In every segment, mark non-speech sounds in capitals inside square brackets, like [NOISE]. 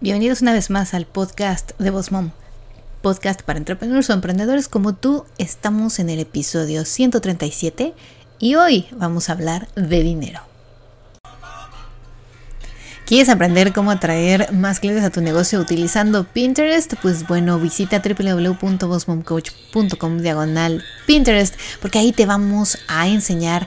Bienvenidos una vez más al podcast de Boss Mom. Podcast para entrepreneurs o emprendedores como tú. Estamos en el episodio 137 y hoy vamos a hablar de dinero. ¿Quieres aprender cómo atraer más clientes a tu negocio utilizando Pinterest? Pues bueno, visita www.bossmomcoach.com diagonal Pinterest porque ahí te vamos a enseñar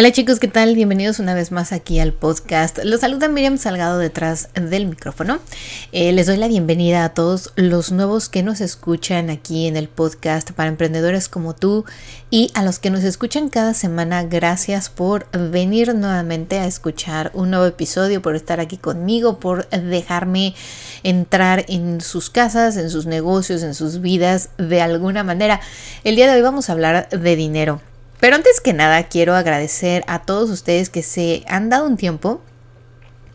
Hola chicos, ¿qué tal? Bienvenidos una vez más aquí al podcast. Los saluda Miriam Salgado detrás del micrófono. Eh, les doy la bienvenida a todos los nuevos que nos escuchan aquí en el podcast para emprendedores como tú y a los que nos escuchan cada semana. Gracias por venir nuevamente a escuchar un nuevo episodio, por estar aquí conmigo, por dejarme entrar en sus casas, en sus negocios, en sus vidas de alguna manera. El día de hoy vamos a hablar de dinero. Pero antes que nada quiero agradecer a todos ustedes que se han dado un tiempo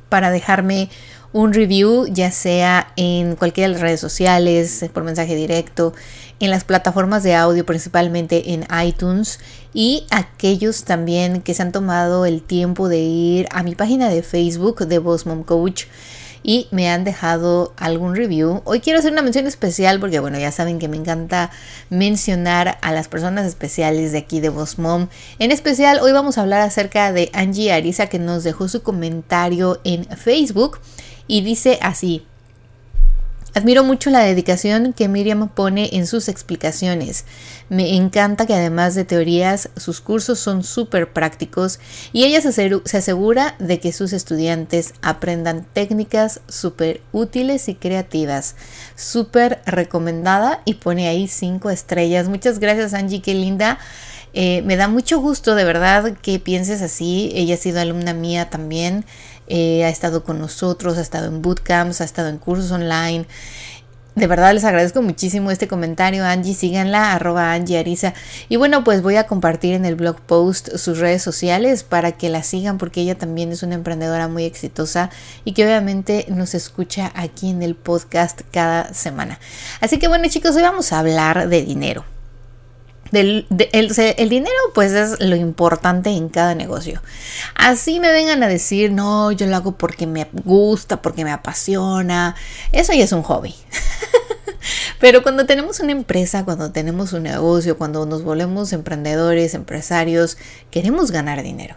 para dejarme un review, ya sea en cualquiera de las redes sociales, por mensaje directo, en las plataformas de audio, principalmente en iTunes, y aquellos también que se han tomado el tiempo de ir a mi página de Facebook de Boss Mom Coach y me han dejado algún review. Hoy quiero hacer una mención especial porque bueno, ya saben que me encanta mencionar a las personas especiales de aquí de Boss Mom. En especial hoy vamos a hablar acerca de Angie Arisa que nos dejó su comentario en Facebook y dice así: Admiro mucho la dedicación que Miriam pone en sus explicaciones. Me encanta que además de teorías, sus cursos son súper prácticos y ella se asegura de que sus estudiantes aprendan técnicas súper útiles y creativas. Súper recomendada y pone ahí cinco estrellas. Muchas gracias Angie, qué linda. Eh, me da mucho gusto de verdad que pienses así. Ella ha sido alumna mía también. Eh, ha estado con nosotros, ha estado en bootcamps, ha estado en cursos online. De verdad les agradezco muchísimo este comentario, Angie. Síganla, arroba Angie Arisa. Y bueno, pues voy a compartir en el blog post sus redes sociales para que la sigan, porque ella también es una emprendedora muy exitosa y que obviamente nos escucha aquí en el podcast cada semana. Así que bueno, chicos, hoy vamos a hablar de dinero el, dinero pues es lo importante en cada negocio. Así me vengan a decir, no, yo lo hago porque me gusta, porque me apasiona. Eso ya es un hobby. [LAUGHS] Pero cuando tenemos una empresa, cuando tenemos un negocio, cuando nos volvemos emprendedores, empresarios, queremos ganar dinero.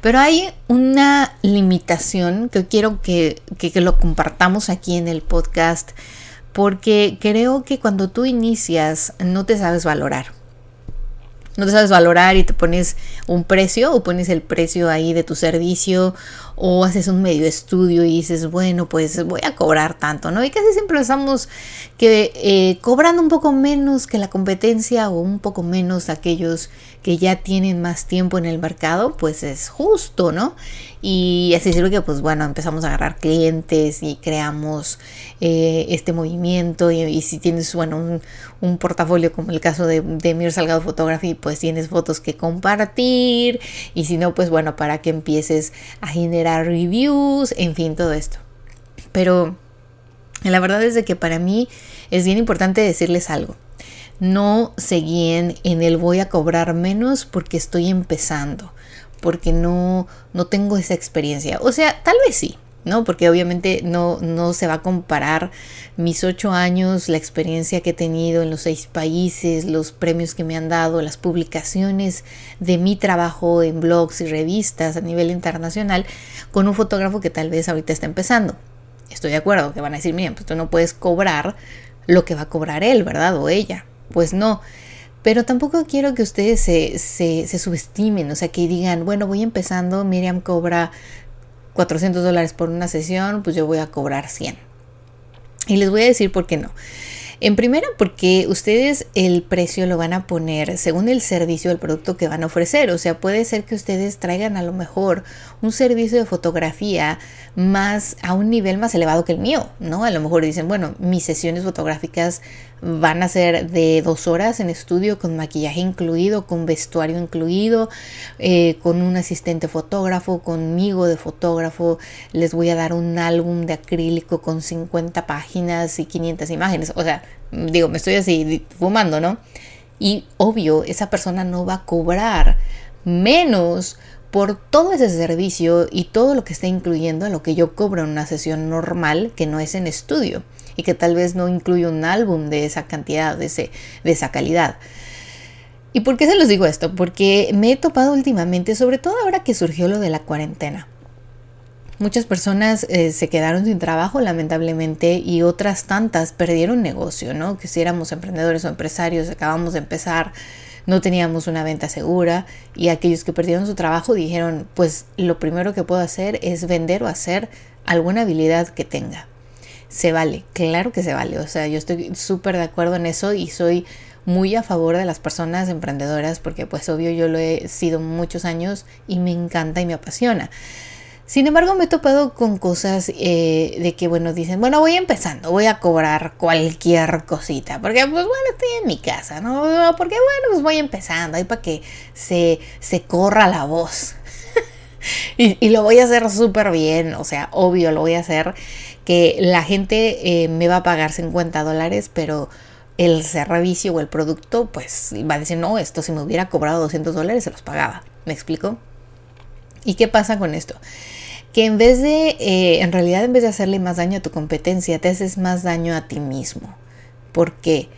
Pero hay una limitación que quiero que, que lo compartamos aquí en el podcast porque creo que cuando tú inicias no te sabes valorar no te sabes valorar y te pones un precio o pones el precio ahí de tu servicio o haces un medio estudio y dices, bueno, pues voy a cobrar tanto, ¿no? Y casi siempre estamos que eh, cobrando un poco menos que la competencia o un poco menos aquellos que ya tienen más tiempo en el mercado, pues es justo, ¿no? Y así sirve que, pues bueno, empezamos a agarrar clientes y creamos eh, este movimiento. Y, si tienes, bueno, un, portafolio como el caso de, de Mir Salgado Photography, pues tienes fotos que compartir. Y si no, pues bueno, para que empieces a generar reviews, en fin, todo esto. Pero la verdad es de que para mí es bien importante decirles algo no se guíen en el voy a cobrar menos porque estoy empezando, porque no, no tengo esa experiencia. O sea, tal vez sí, ¿no? Porque obviamente no, no se va a comparar mis ocho años, la experiencia que he tenido en los seis países, los premios que me han dado, las publicaciones de mi trabajo en blogs y revistas a nivel internacional, con un fotógrafo que tal vez ahorita está empezando. Estoy de acuerdo, que van a decir, miren, pues tú no puedes cobrar lo que va a cobrar él, ¿verdad? O ella pues no. Pero tampoco quiero que ustedes se, se, subestimen, o sea, que digan, bueno, voy empezando, Miriam cobra 400 dólares por una sesión, pues yo voy a cobrar 100. Y les voy a decir por qué no. En primera, porque ustedes el precio lo van a poner según el servicio el producto que van a ofrecer. O sea, puede ser que ustedes traigan a lo mejor un servicio de fotografía más a un nivel más elevado que el mío, ¿no? A lo mejor dicen, bueno, mis sesiones fotográficas van a ser de dos horas en estudio con maquillaje incluido, con vestuario incluido, eh, con un asistente fotógrafo, conmigo de fotógrafo. Les voy a dar un álbum de acrílico con 50 páginas y 500 imágenes. O sea, digo, me estoy así fumando, ¿no? Y obvio, esa persona no va a cobrar menos por todo ese servicio y todo lo que está incluyendo a lo que yo cobro en una sesión normal que no es en estudio y que tal vez no incluye un álbum de esa cantidad, de, ese, de esa calidad. ¿Y por qué se los digo esto? Porque me he topado últimamente, sobre todo ahora que surgió lo de la cuarentena. Muchas personas eh, se quedaron sin trabajo, lamentablemente, y otras tantas perdieron negocio, ¿no? Que si éramos emprendedores o empresarios, acabamos de empezar, no teníamos una venta segura, y aquellos que perdieron su trabajo dijeron, pues lo primero que puedo hacer es vender o hacer alguna habilidad que tenga. Se vale, claro que se vale, o sea, yo estoy súper de acuerdo en eso y soy muy a favor de las personas emprendedoras porque pues obvio yo lo he sido muchos años y me encanta y me apasiona. Sin embargo, me he topado con cosas eh, de que, bueno, dicen, bueno, voy empezando, voy a cobrar cualquier cosita, porque, pues, bueno, estoy en mi casa, ¿no? Porque, bueno, pues voy empezando, ahí para que se, se corra la voz. [LAUGHS] y, y, lo voy a hacer súper bien, o sea, obvio, lo voy a hacer, que la gente eh, me va a pagar 50 dólares, pero el servicio o el producto, pues va a decir, no, esto si me hubiera cobrado 200 dólares se los pagaba. ¿Me explico? ¿Y qué pasa con esto? Que en vez de, eh, en realidad en vez de hacerle más daño a tu competencia, te haces más daño a ti mismo. ¿Por qué?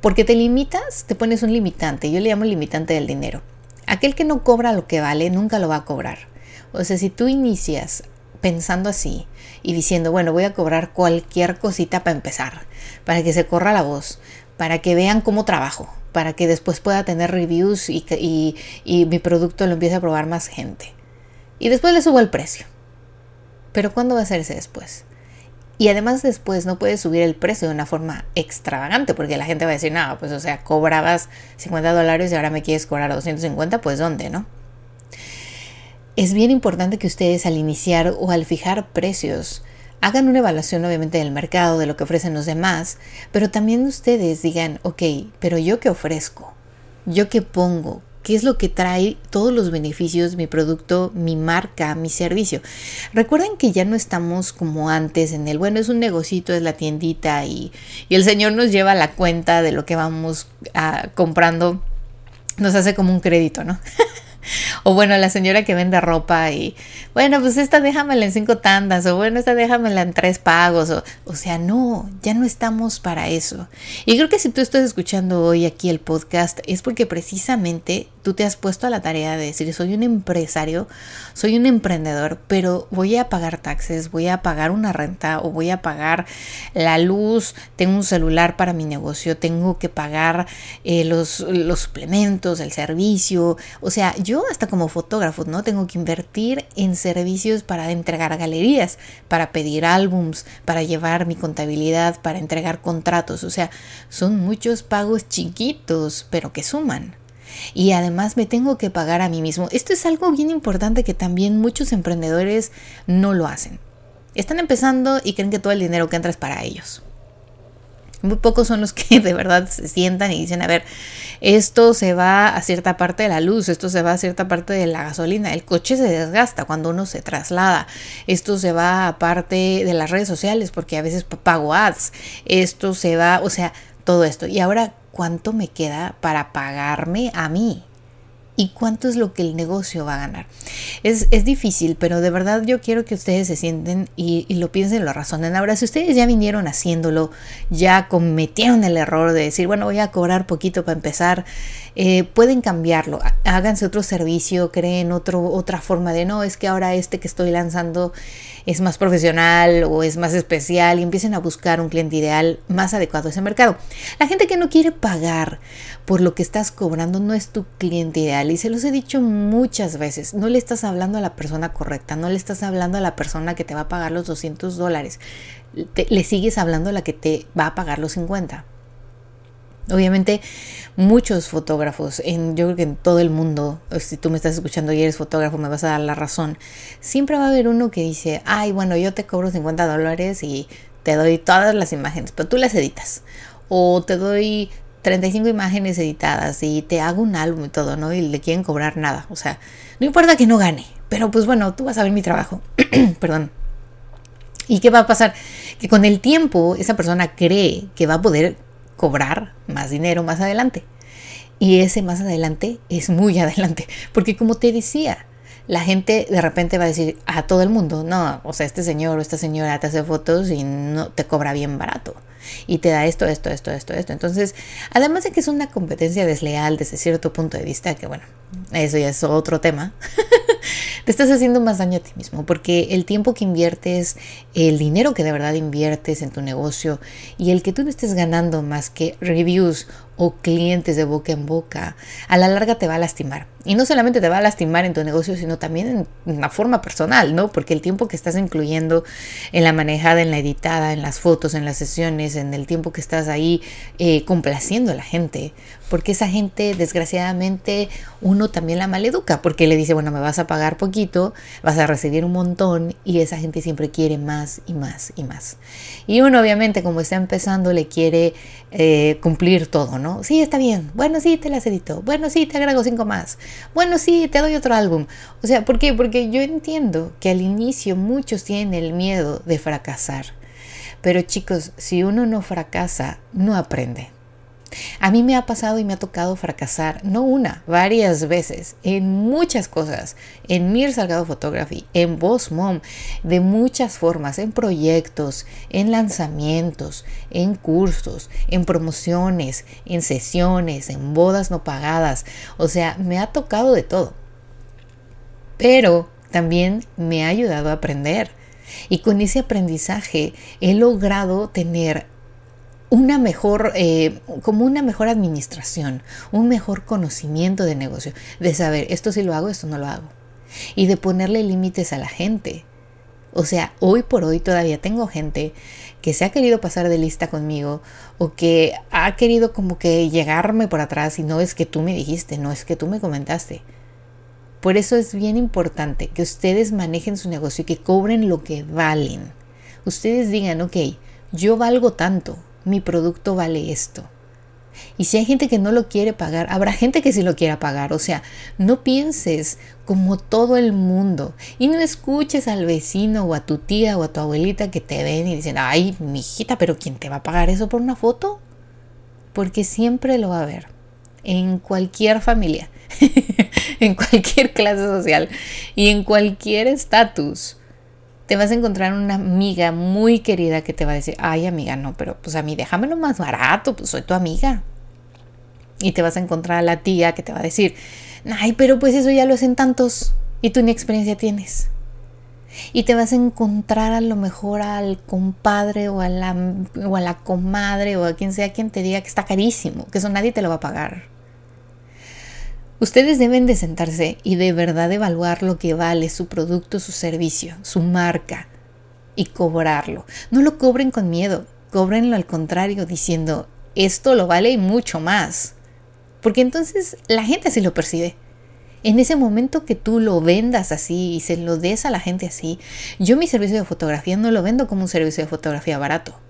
Porque te limitas, te pones un limitante. Yo le llamo limitante del dinero. Aquel que no cobra lo que vale nunca lo va a cobrar. O sea, si tú inicias pensando así y diciendo, bueno, voy a cobrar cualquier cosita para empezar, para que se corra la voz, para que vean cómo trabajo, para que después pueda tener reviews y, y, y mi producto lo empiece a probar más gente. Y después le subo el precio. Pero ¿cuándo va a ser ese después? Y además después no puedes subir el precio de una forma extravagante porque la gente va a decir, no, pues o sea, cobrabas 50 dólares y ahora me quieres cobrar 250, pues ¿dónde, no? Es bien importante que ustedes al iniciar o al fijar precios hagan una evaluación obviamente del mercado, de lo que ofrecen los demás, pero también ustedes digan, ok, pero yo qué ofrezco, yo qué pongo, qué es lo que trae todos los beneficios, mi producto, mi marca, mi servicio. Recuerden que ya no estamos como antes en el, bueno, es un negocito, es la tiendita y, y el Señor nos lleva la cuenta de lo que vamos a, ah, comprando, nos hace como un crédito, ¿no? [LAUGHS] O bueno, la señora que vende ropa y, bueno, pues esta déjamela en cinco tandas, o bueno, esta déjamela en tres pagos, o, o sea, no, ya no estamos para eso. Y creo que si tú estás escuchando hoy aquí el podcast es porque precisamente tú te has puesto a la tarea de decir, soy un empresario, soy un emprendedor, pero voy a pagar taxes, voy a pagar una renta o voy a pagar la luz, tengo un celular para mi negocio, tengo que pagar eh, los, los suplementos, el servicio, o sea, yo hasta fotógrafo, ¿no? Tengo que invertir en servicios para entregar galerías, para pedir álbums, para llevar mi contabilidad, para entregar contratos, o sea, son muchos pagos chiquitos, pero que suman y además me tengo que pagar a mí mismo. Esto es algo bien importante que también muchos emprendedores no lo hacen. Están empezando y creen que todo el dinero que entra es para ellos. Muy pocos son los que [LAUGHS] de verdad se sientan y dicen, a ver, esto se va a cierta parte de la luz, esto se va a cierta parte de la gasolina, el coche se desgasta cuando uno se traslada, esto se va a parte de las redes sociales porque a veces pago ads, esto se va, o sea, todo esto. Y ahora, ¿cuánto me queda para pagarme a mí? ¿Y cuánto es lo que el negocio va a ganar? Es, es difícil, pero de verdad yo quiero que ustedes se sienten y, lo piensen, lo razonen. Ahora, si ustedes ya vinieron haciéndolo, ya cometieron el error de decir, bueno, voy a cobrar poquito para empezar, eh, pueden cambiarlo. Háganse otro servicio, creen otro, otra forma de, no, es que ahora este que estoy lanzando es más profesional o es más especial y empiecen a buscar un cliente ideal más adecuado a ese mercado. La gente que no quiere pagar por lo que estás cobrando no es tu cliente ideal y se los he dicho muchas veces, no le estás hablando a la persona correcta, no le estás hablando a la persona que te va a pagar los 200 dólares, le sigues hablando a la que te va a pagar los 50. Obviamente muchos fotógrafos, en, yo creo que en todo el mundo, si tú me estás escuchando y eres fotógrafo me vas a dar la razón, siempre va a haber uno que dice, ay bueno, yo te cobro 50 dólares y te doy todas las imágenes, pero tú las editas. O te doy 35 imágenes editadas y te hago un álbum y todo, ¿no? Y le quieren cobrar nada. O sea, no importa que no gane, pero pues bueno, tú vas a ver mi trabajo. [CLEARS THROAT] Perdón. ¿Y qué va a pasar? Que con el tiempo esa persona cree que va a poder cobrar más dinero más adelante. Y ese más adelante es muy [LAUGHS] adelante. Porque como te decía, la gente de repente va a decir a todo el mundo, no, o sea, este señor o esta señora te hace fotos y no te cobra bien barato. Y te da esto, esto, esto, esto, esto. Entonces, además de que es una competencia desleal desde cierto punto de vista, que bueno, eso ya es otro tema, [LAUGHS] te estás haciendo más daño a ti mismo, porque el tiempo que inviertes, el dinero que de verdad inviertes en tu negocio y el que tú no estés ganando más que reviews o clientes de boca en boca, a la larga te va a lastimar. Y no solamente te va a lastimar en tu negocio, sino también en una forma personal, ¿no? Porque el tiempo que estás incluyendo en la manejada, en la editada, en las fotos, en las sesiones, en el tiempo que estás ahí eh, complaciendo a la gente, porque esa gente, desgraciadamente, uno también la maleduca, porque le dice, bueno, me vas a pagar poquito, vas a recibir un montón, y esa gente siempre quiere más y más y más. Y uno, obviamente, como está empezando, le quiere eh, cumplir todo, ¿no? Sí, está bien. Bueno, sí, te las edito. Bueno, sí, te agrego cinco más. Bueno, sí, te doy otro álbum. O sea, ¿por qué? Porque yo entiendo que al inicio muchos tienen el miedo de fracasar. Pero chicos, si uno no fracasa, no aprende. A mí me ha pasado y me ha tocado fracasar, no una, varias veces, en muchas cosas, en Mir Salgado Photography, en Boss Mom, de muchas formas, en proyectos, en lanzamientos, en cursos, en promociones, en sesiones, en bodas no pagadas, o sea, me ha tocado de todo. Pero también me ha ayudado a aprender. Y con ese aprendizaje he logrado tener una mejor, eh, como una mejor administración, un mejor conocimiento de negocio, de saber esto sí lo hago, esto no lo hago, y de ponerle límites a la gente. O sea, hoy por hoy todavía tengo gente que se ha querido pasar de lista conmigo o que ha querido como que llegarme por atrás y no es que tú me dijiste, no es que tú me comentaste. Por eso es bien importante que ustedes manejen su negocio y que cobren lo que valen. Ustedes digan, ok, yo valgo tanto, mi producto vale esto. Y si hay gente que no lo quiere pagar, habrá gente que sí lo quiera pagar. O sea, no pienses como todo el mundo y no escuches al vecino o a tu tía o a tu abuelita que te ven y dicen, ay, mi hijita, pero ¿quién te va a pagar eso por una foto? Porque siempre lo va a haber. En cualquier familia, [LAUGHS] en cualquier clase social y en cualquier estatus te vas a encontrar una amiga muy querida que te va a decir, ay amiga, no, pero pues a mí déjamelo más barato, pues soy tu amiga. Y te vas a encontrar a la tía que te va a decir, ay, pero pues eso ya lo hacen tantos y tú ni experiencia tienes. Y te vas a encontrar a lo mejor al compadre o a la, o a la comadre o a quien sea quien te diga que está carísimo, que eso nadie te lo va a pagar. Ustedes deben de sentarse y de verdad evaluar lo que vale su producto, su servicio, su marca y cobrarlo. No lo cobren con miedo, cobrenlo al contrario diciendo, esto lo vale y mucho más. Porque entonces la gente así lo percibe. En ese momento que tú lo vendas así y se lo des a la gente así, yo mi servicio de fotografía no lo vendo como un servicio de fotografía barato.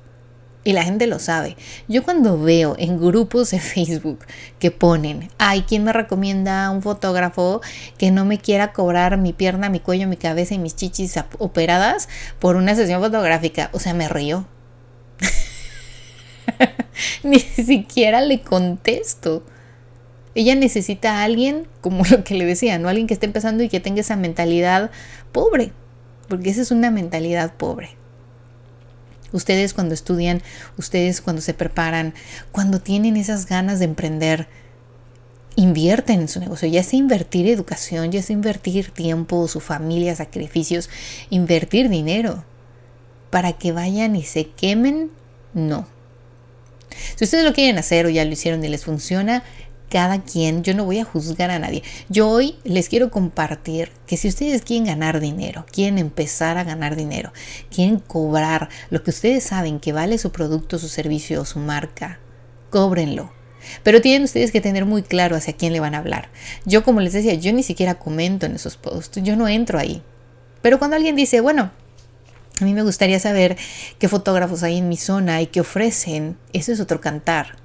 Y la gente lo sabe. Yo cuando veo en grupos de Facebook que ponen, ay, ¿quién me recomienda un fotógrafo que no me quiera cobrar mi pierna, mi cuello, mi cabeza y mis chichis operadas por una sesión fotográfica? O sea, me río. [LAUGHS] Ni siquiera le contesto. Ella necesita a alguien, como lo que le decía, ¿no? Alguien que esté empezando y que tenga esa mentalidad pobre. Porque esa es una mentalidad pobre. Ustedes cuando estudian, ustedes cuando se preparan, cuando tienen esas ganas de emprender, invierten en su negocio, ya sea invertir educación, ya sea invertir tiempo, su familia, sacrificios, invertir dinero para que vayan y se quemen, no. Si ustedes lo quieren hacer o ya lo hicieron y les funciona, cada quien, yo no voy a juzgar a nadie. Yo hoy les quiero compartir que si ustedes quieren ganar dinero, quieren empezar a ganar dinero, quieren cobrar lo que ustedes saben que vale su producto, su servicio o su marca, cóbrenlo. Pero tienen ustedes que tener muy claro hacia quién le van a hablar. Yo, como les decía, yo ni siquiera comento en esos posts, yo no entro ahí. Pero cuando alguien dice, bueno, a mí me gustaría saber qué fotógrafos hay en mi zona y qué ofrecen, eso es otro cantar.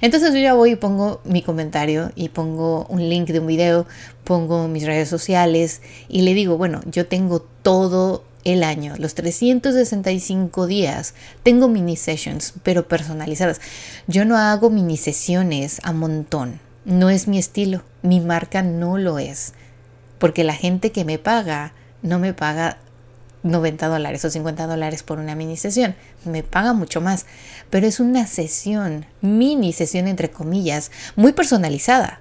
Entonces yo ya voy y pongo mi comentario y pongo un link de un video, pongo mis redes sociales y le digo, bueno, yo tengo todo el año, los 365 días, tengo mini sessions, pero personalizadas. Yo no hago mini sesiones a montón, no es mi estilo, mi marca no lo es, porque la gente que me paga no me paga 90 dólares o 50 dólares por una mini sesión. Me paga mucho más. Pero es una sesión, mini sesión entre comillas, muy personalizada.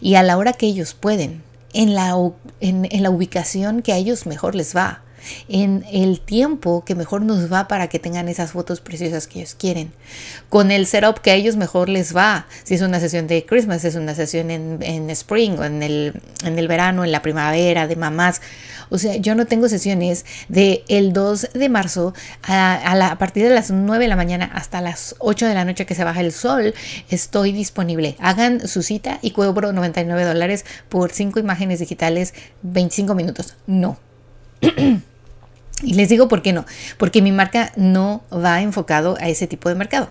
Y a la hora que ellos pueden, en la, en, en la ubicación que a ellos mejor les va en el tiempo que mejor nos va para que tengan esas fotos preciosas que ellos quieren, con el setup que a ellos mejor les va, si es una sesión de Christmas, es una sesión en, en spring o en el, en el verano, en la primavera, de mamás. O sea, yo no tengo sesiones de el 2 de marzo a, a, la, partir de las 9 de la mañana hasta las 8 de la noche que se baja el sol, estoy disponible. Hagan su cita y cobro 99 dólares por 5 imágenes digitales, 25 minutos. No. [CLEARS THROAT] Y les digo por qué no, porque mi marca no va enfocado a ese tipo de mercado.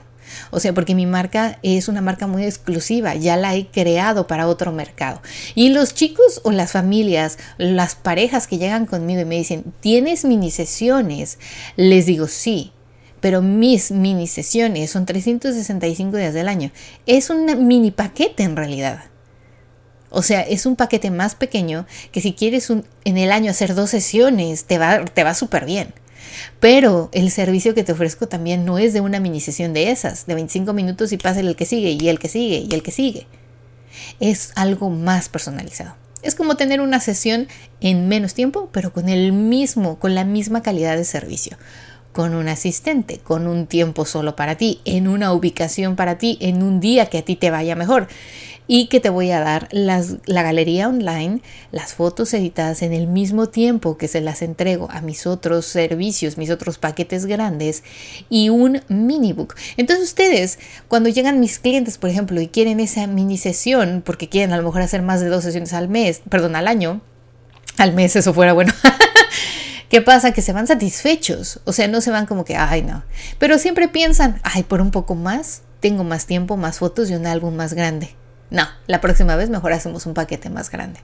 O sea, porque mi marca es una marca muy exclusiva, ya la he creado para otro mercado. Y los chicos o las familias, las parejas que llegan conmigo y me dicen, ¿tienes mini sesiones? Les digo, sí, pero mis mini sesiones son 365 días del año. Es un mini paquete en realidad. O sea, es un paquete más pequeño que si quieres en el año hacer dos sesiones, te va, te va súper bien. Pero el servicio que te ofrezco también no es de una mini sesión de esas, de 25 minutos y pasa el que sigue y el que sigue y el que sigue. Es algo más personalizado. Es como tener una sesión en menos tiempo, pero con el mismo, con la misma calidad de servicio con un asistente, con un tiempo solo para ti, en una ubicación para ti, en un día que a ti te vaya mejor y que te voy a dar las, la galería online, las fotos editadas en el mismo tiempo que se las entrego a mis otros servicios, mis otros paquetes grandes y un mini book. Entonces ustedes, cuando llegan mis clientes, por ejemplo, y quieren esa mini sesión, porque quieren a lo mejor hacer más de dos sesiones al mes, perdón, al año, al mes eso fuera bueno. [LAUGHS] ¿Qué pasa? Que se van satisfechos, o sea, no se van como que, ay, no, pero siempre piensan, ay, por un poco más, tengo más tiempo, más fotos y un álbum más grande. No, la próxima vez mejor hacemos un paquete más grande.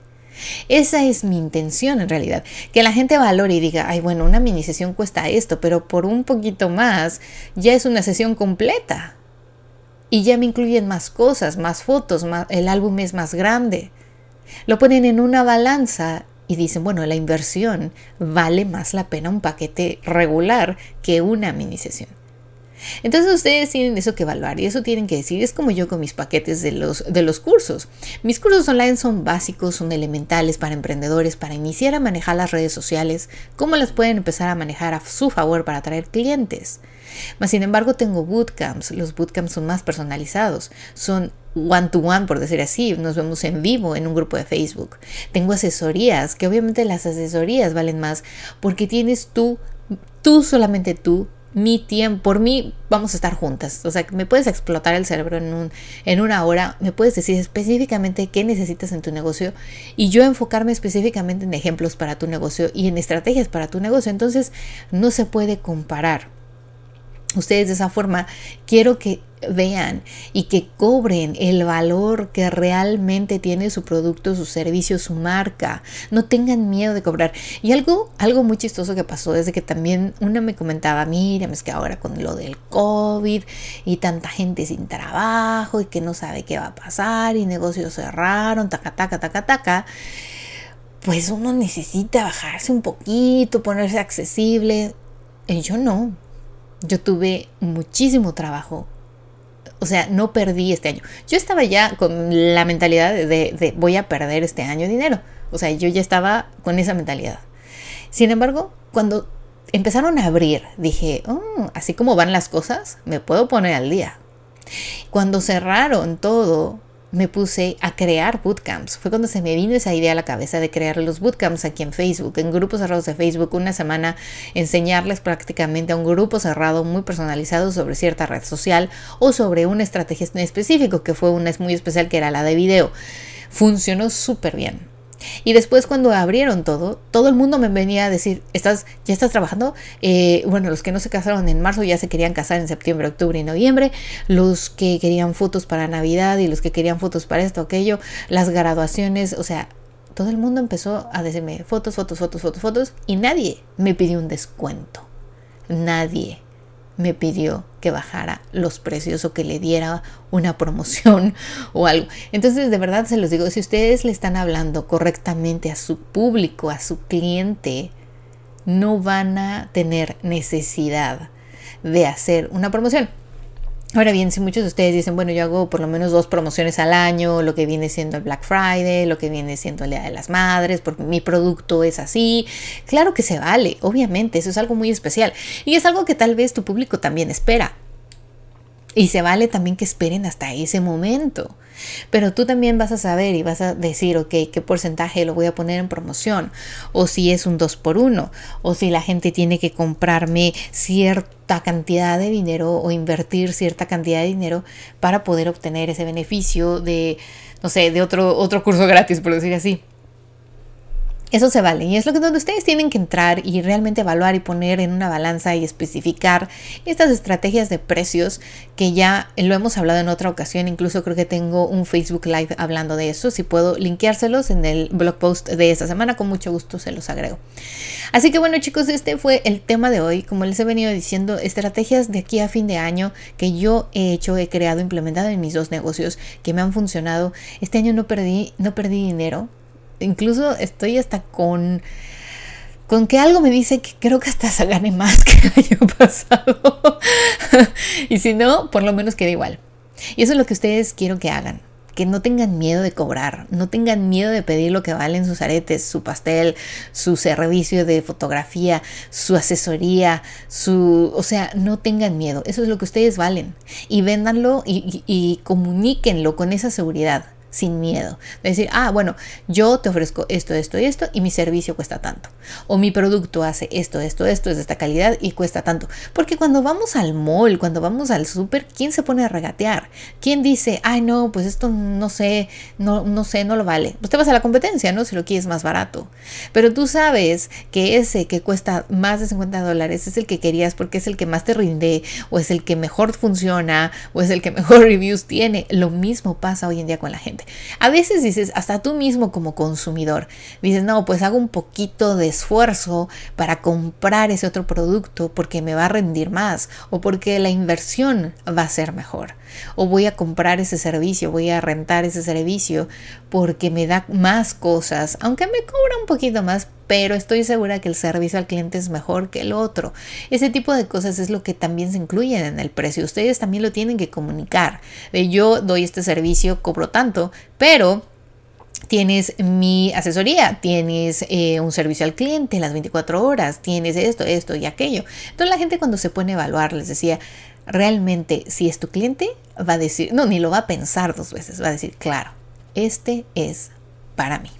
Esa es mi intención en realidad, que la gente valore y diga, ay, bueno, una mini sesión cuesta esto, pero por un poquito más ya es una sesión completa. Y ya me incluyen más cosas, más fotos, el álbum es más grande. Lo ponen en una balanza y dicen, bueno, la inversión vale más la pena un paquete regular que una mini sesión. Entonces ustedes tienen eso que evaluar y eso tienen que decir. Es como yo con mis paquetes de los, de los cursos. Mis cursos online son básicos, son elementales para emprendedores, para iniciar a manejar las redes sociales, cómo las pueden empezar a manejar a su favor para atraer clientes. Mas, sin embargo, tengo bootcamps. Los bootcamps son más personalizados. Son one to one, por decir así. Nos vemos en vivo en un grupo de Facebook. Tengo asesorías, que obviamente las asesorías valen más porque tienes tú, tú solamente tú, mi tiempo, por mí vamos a estar juntas. O sea, me puedes explotar el cerebro en, un, en una hora, me puedes decir específicamente qué necesitas en tu negocio y yo enfocarme específicamente en ejemplos para tu negocio y en estrategias para tu negocio. Entonces, no se puede comparar ustedes de esa forma, quiero que vean y que cobren el valor que realmente tiene su producto, su servicio, su marca. No tengan miedo de cobrar. Y algo, algo muy chistoso que pasó desde que también una me comentaba, mira, es que ahora con lo del COVID y tanta gente sin trabajo y que no sabe qué va a pasar y negocios cerraron, taca, taca, taca, taca. Pues uno necesita bajarse un poquito, ponerse accesible. Y yo no, yo tuve muchísimo trabajo. O sea, no perdí este año. Yo estaba ya con la mentalidad de, voy a perder este año dinero. O sea, yo ya estaba con esa mentalidad. Sin embargo, cuando empezaron a abrir, dije, oh, así como van las cosas, me puedo poner al día. Cuando cerraron todo, me puse a crear bootcamps. Fue cuando se me vino esa idea a la cabeza de crear los bootcamps aquí en Facebook, en grupos cerrados de Facebook, una semana enseñarles prácticamente a un grupo cerrado muy personalizado sobre cierta red social o sobre una estrategia en específico, que fue una muy especial que era la de video. Funcionó súper bien y después cuando abrieron todo, todo el mundo me venía a decir, ¿Estás, ¿ya estás trabajando? Eh, bueno, los que no se casaron en marzo ya se querían casar en septiembre, octubre y noviembre. Los que querían fotos para Navidad y los que querían fotos para esto, aquello, las graduaciones, o sea, todo el mundo empezó a decirme fotos, fotos, fotos, fotos, fotos y nadie me pidió un descuento. Nadie me pidió que bajara los precios o que le diera una promoción [LAUGHS] o algo. Entonces, de verdad se los digo, si ustedes le están hablando correctamente a su público, a su cliente, no van a tener necesidad de hacer una promoción. Ahora bien, si muchos de ustedes dicen, bueno, yo hago por lo menos dos promociones al año, lo que viene siendo el Black Friday, lo que viene siendo el Día de las Madres, porque mi producto es así, claro que se vale, obviamente, eso es algo muy especial y es algo que tal vez tu público también espera. Y se vale también que esperen hasta ese momento. Pero tú también vas a saber y vas a decir, ok, qué porcentaje lo voy a poner en promoción, o si es un 2 por 1 o si la gente tiene que comprarme cierta cantidad de dinero o invertir cierta cantidad de dinero para poder obtener ese beneficio de, no sé, de otro, otro curso gratis, por decir así. Eso se vale. Y es lo que donde ustedes tienen que entrar y realmente evaluar y poner en una balanza y especificar estas estrategias de precios que ya lo hemos hablado en otra ocasión, incluso creo que tengo un Facebook Live hablando de eso, si puedo linkeárselos en el blog post de esta semana, con mucho gusto se los agrego. Así que bueno chicos, este fue el tema de hoy, como les he venido diciendo, estrategias de aquí a fin de año que yo he hecho, he creado, implementado en mis dos negocios que me han funcionado. Este año no perdí, no perdí dinero, incluso estoy hasta con con que algo me dice que creo que hasta se gane más [LAUGHS] que el año pasado. [LAUGHS] y si no, por lo menos queda igual. Y eso es lo que ustedes quiero que hagan. Que no tengan miedo de cobrar, no tengan miedo de pedir lo que valen sus aretes, su pastel, su servicio de fotografía, su asesoría, su... O sea, no tengan miedo, eso es lo que ustedes valen. Y véndanlo y, y comuníquenlo con esa seguridad sin miedo. De decir, ah, bueno, yo te ofrezco esto, esto y esto y mi servicio cuesta tanto. O mi producto hace esto, esto, esto, es de esta calidad y cuesta tanto. Porque cuando vamos al mall, cuando vamos al súper, ¿quién se pone a regatear? ¿Quién dice, ay, no, pues esto no sé, no, no sé, no lo vale? Pues te vas a la competencia, ¿no? Si lo quieres más barato. Pero tú sabes que ese que cuesta más de 50 dólares es el que querías porque es el que más te rinde o es el que mejor funciona o es el que mejor [LAUGHS] reviews tiene. Lo mismo pasa hoy en día con la gente. A veces dices, hasta tú mismo como consumidor, dices, no, pues hago un poquito de esfuerzo para comprar ese otro producto porque me va a rendir más o porque la inversión va a ser mejor. O voy a comprar ese servicio, voy a rentar ese servicio porque me da más cosas, aunque me cobra un poquito más, pero estoy segura que el servicio al cliente es mejor que el otro. Ese tipo de cosas es lo que también se incluyen en el precio. Ustedes también lo tienen que comunicar. De yo doy este servicio, cobro tanto, pero tienes mi asesoría, tienes eh, un servicio al cliente las 24 horas, tienes esto, esto y aquello. Entonces la gente cuando se pone a evaluar les decía, realmente si es tu cliente, va a decir, no, ni lo va a pensar dos veces, va a decir, claro, este es para mí.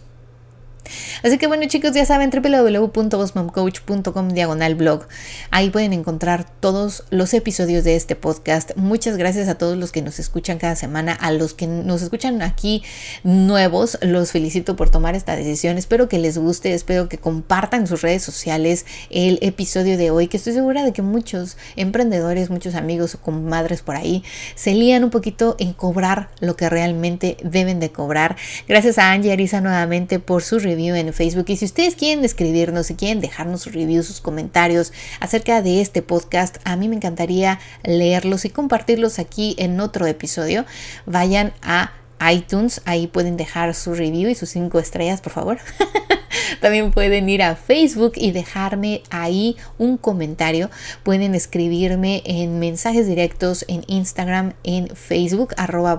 Así que bueno chicos, ya saben, www.bosmomcoach.com diagonal blog. Ahí pueden encontrar todos los episodios de este podcast. Muchas gracias a todos los que nos escuchan cada semana, a los que nos escuchan aquí nuevos, los felicito por tomar esta decisión. Espero que les guste, espero que compartan en sus redes sociales el episodio de hoy, que estoy segura de que muchos emprendedores, muchos amigos o comadres por ahí se lían un poquito en cobrar lo que realmente deben de cobrar. Gracias a Angie Arisa nuevamente por en Facebook. Y si ustedes quieren escribirnos, si quieren dejarnos sus reviews, sus comentarios acerca de este podcast, a mí me encantaría leerlos y compartirlos aquí en otro episodio. Vayan a iTunes, ahí pueden dejar su review y sus cinco estrellas, por favor. [LAUGHS] También pueden ir a Facebook y dejarme ahí un comentario. Pueden escribirme en mensajes directos en Instagram, en Facebook, arroba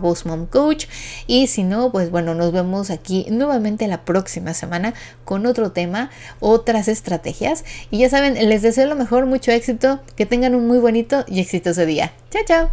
Coach. Y si no, pues bueno, nos vemos aquí nuevamente la próxima semana con otro tema, otras estrategias. Y ya saben, les deseo lo mejor, mucho éxito, que tengan un muy bonito y exitoso día. Chao, chao.